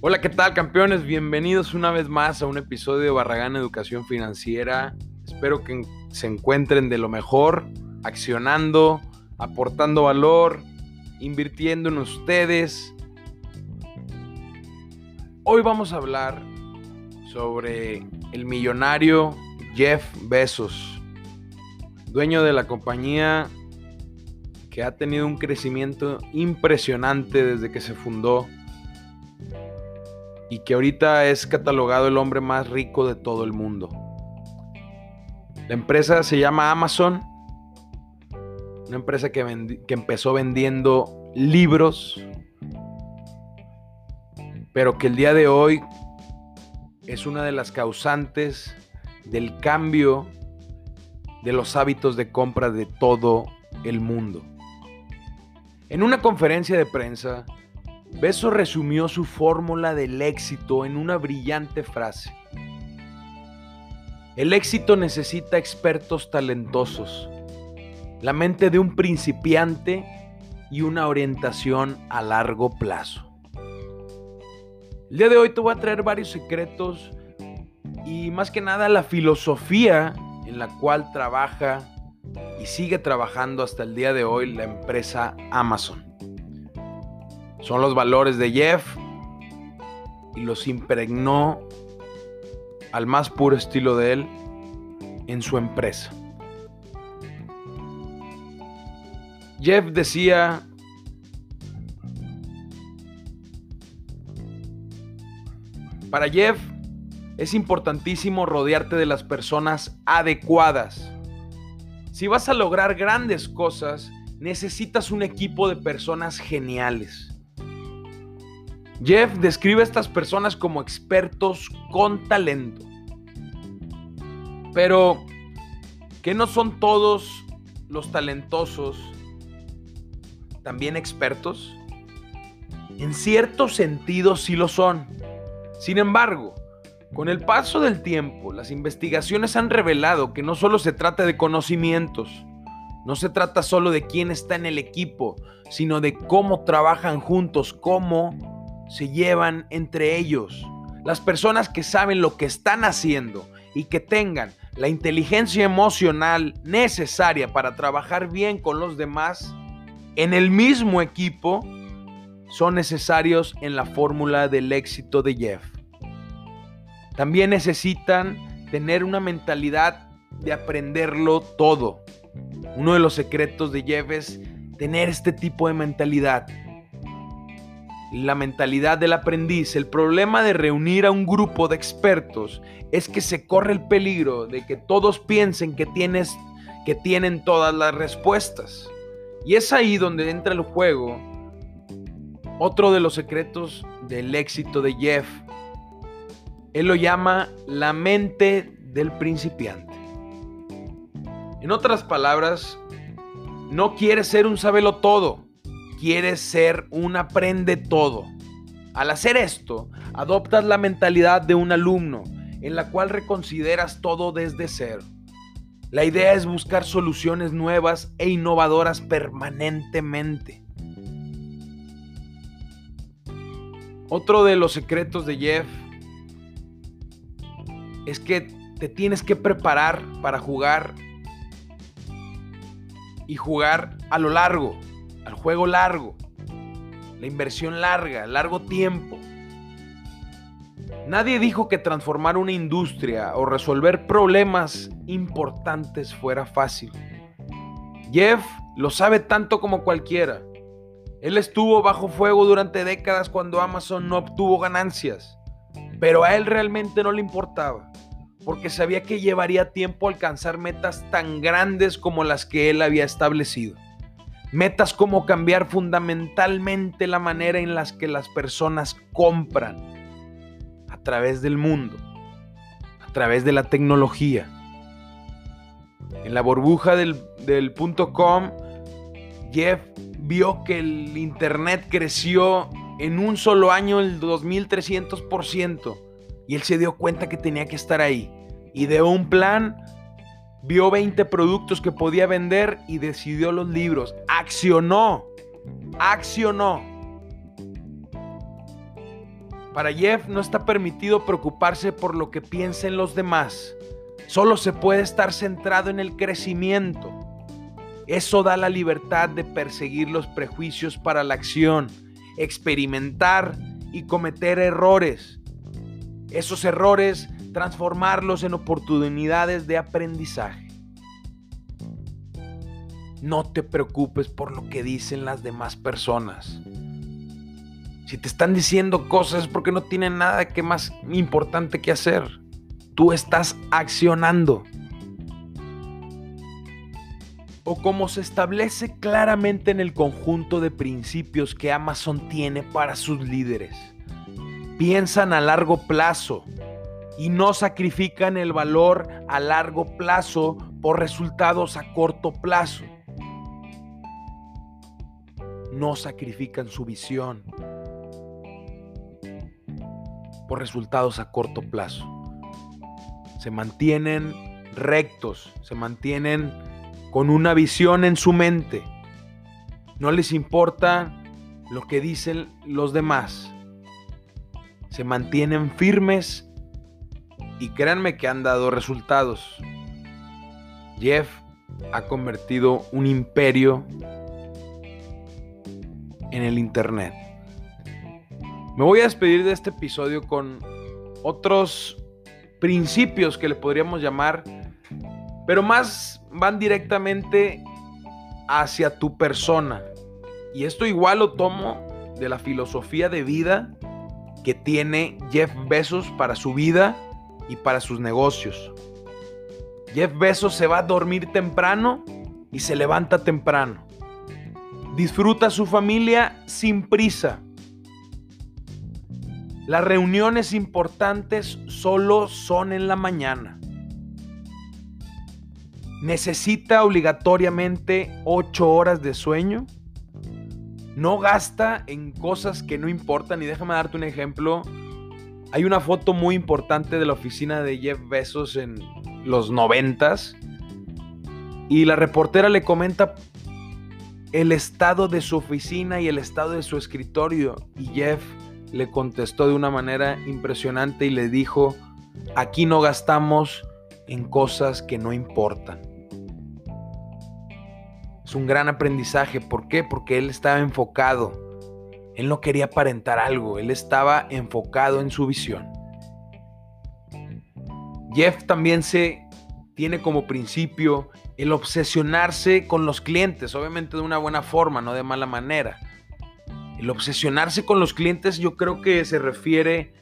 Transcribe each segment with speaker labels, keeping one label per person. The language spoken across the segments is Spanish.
Speaker 1: Hola, ¿qué tal campeones? Bienvenidos una vez más a un episodio de Barragán Educación Financiera. Espero que se encuentren de lo mejor, accionando, aportando valor, invirtiendo en ustedes. Hoy vamos a hablar sobre el millonario Jeff Bezos, dueño de la compañía que ha tenido un crecimiento impresionante desde que se fundó y que ahorita es catalogado el hombre más rico de todo el mundo. La empresa se llama Amazon, una empresa que, que empezó vendiendo libros, pero que el día de hoy es una de las causantes del cambio de los hábitos de compra de todo el mundo. En una conferencia de prensa, Beso resumió su fórmula del éxito en una brillante frase. El éxito necesita expertos talentosos, la mente de un principiante y una orientación a largo plazo. El día de hoy te voy a traer varios secretos y más que nada la filosofía en la cual trabaja y sigue trabajando hasta el día de hoy la empresa Amazon. Son los valores de Jeff y los impregnó al más puro estilo de él en su empresa. Jeff decía, para Jeff es importantísimo rodearte de las personas adecuadas. Si vas a lograr grandes cosas, necesitas un equipo de personas geniales. Jeff describe a estas personas como expertos con talento. Pero, ¿qué no son todos los talentosos también expertos? En cierto sentido sí lo son. Sin embargo, con el paso del tiempo, las investigaciones han revelado que no solo se trata de conocimientos, no se trata solo de quién está en el equipo, sino de cómo trabajan juntos, cómo se llevan entre ellos. Las personas que saben lo que están haciendo y que tengan la inteligencia emocional necesaria para trabajar bien con los demás en el mismo equipo son necesarios en la fórmula del éxito de Jeff. También necesitan tener una mentalidad de aprenderlo todo. Uno de los secretos de Jeff es tener este tipo de mentalidad la mentalidad del aprendiz, el problema de reunir a un grupo de expertos es que se corre el peligro de que todos piensen que tienes que tienen todas las respuestas. Y es ahí donde entra el juego otro de los secretos del éxito de Jeff. Él lo llama la mente del principiante. En otras palabras, no quiere ser un sabelo todo quieres ser un aprende todo. Al hacer esto, adoptas la mentalidad de un alumno, en la cual reconsideras todo desde cero. La idea es buscar soluciones nuevas e innovadoras permanentemente. Otro de los secretos de Jeff es que te tienes que preparar para jugar y jugar a lo largo al juego largo, la inversión larga, largo tiempo. Nadie dijo que transformar una industria o resolver problemas importantes fuera fácil. Jeff lo sabe tanto como cualquiera. Él estuvo bajo fuego durante décadas cuando Amazon no obtuvo ganancias, pero a él realmente no le importaba, porque sabía que llevaría tiempo alcanzar metas tan grandes como las que él había establecido. Metas como cambiar fundamentalmente la manera en las que las personas compran a través del mundo, a través de la tecnología. En la burbuja del, del punto com, Jeff vio que el Internet creció en un solo año el 2300% y él se dio cuenta que tenía que estar ahí. Ideó un plan Vio 20 productos que podía vender y decidió los libros. Accionó. Accionó. Para Jeff no está permitido preocuparse por lo que piensen los demás. Solo se puede estar centrado en el crecimiento. Eso da la libertad de perseguir los prejuicios para la acción, experimentar y cometer errores. Esos errores transformarlos en oportunidades de aprendizaje. No te preocupes por lo que dicen las demás personas. Si te están diciendo cosas es porque no tienen nada que más importante que hacer. Tú estás accionando. O como se establece claramente en el conjunto de principios que Amazon tiene para sus líderes. Piensan a largo plazo y no sacrifican el valor a largo plazo por resultados a corto plazo no sacrifican su visión por resultados a corto plazo. Se mantienen rectos, se mantienen con una visión en su mente. No les importa lo que dicen los demás. Se mantienen firmes y créanme que han dado resultados. Jeff ha convertido un imperio en el Internet. Me voy a despedir de este episodio con otros principios que le podríamos llamar, pero más van directamente hacia tu persona. Y esto igual lo tomo de la filosofía de vida que tiene Jeff Bezos para su vida y para sus negocios. Jeff Bezos se va a dormir temprano y se levanta temprano. Disfruta su familia sin prisa. Las reuniones importantes solo son en la mañana. Necesita obligatoriamente 8 horas de sueño. No gasta en cosas que no importan. Y déjame darte un ejemplo. Hay una foto muy importante de la oficina de Jeff Bezos en los noventas. Y la reportera le comenta el estado de su oficina y el estado de su escritorio. Y Jeff le contestó de una manera impresionante y le dijo, aquí no gastamos en cosas que no importan. Es un gran aprendizaje. ¿Por qué? Porque él estaba enfocado. Él no quería aparentar algo. Él estaba enfocado en su visión. Jeff también se tiene como principio el obsesionarse con los clientes, obviamente de una buena forma, no de mala manera. El obsesionarse con los clientes yo creo que se refiere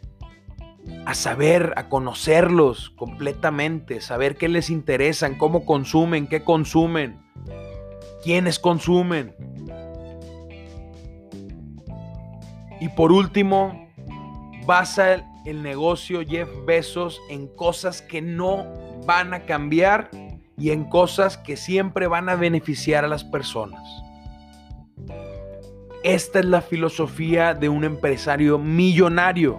Speaker 1: a saber, a conocerlos completamente, saber qué les interesan, cómo consumen, qué consumen, quiénes consumen. Y por último, basa el negocio Jeff Bezos en cosas que no van a cambiar y en cosas que siempre van a beneficiar a las personas. Esta es la filosofía de un empresario millonario,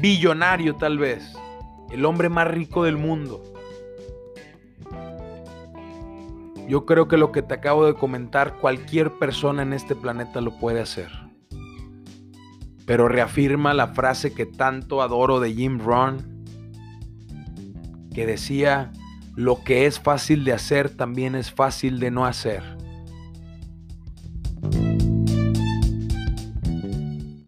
Speaker 1: billonario tal vez, el hombre más rico del mundo. Yo creo que lo que te acabo de comentar, cualquier persona en este planeta lo puede hacer. Pero reafirma la frase que tanto adoro de Jim Rohn, que decía, lo que es fácil de hacer también es fácil de no hacer.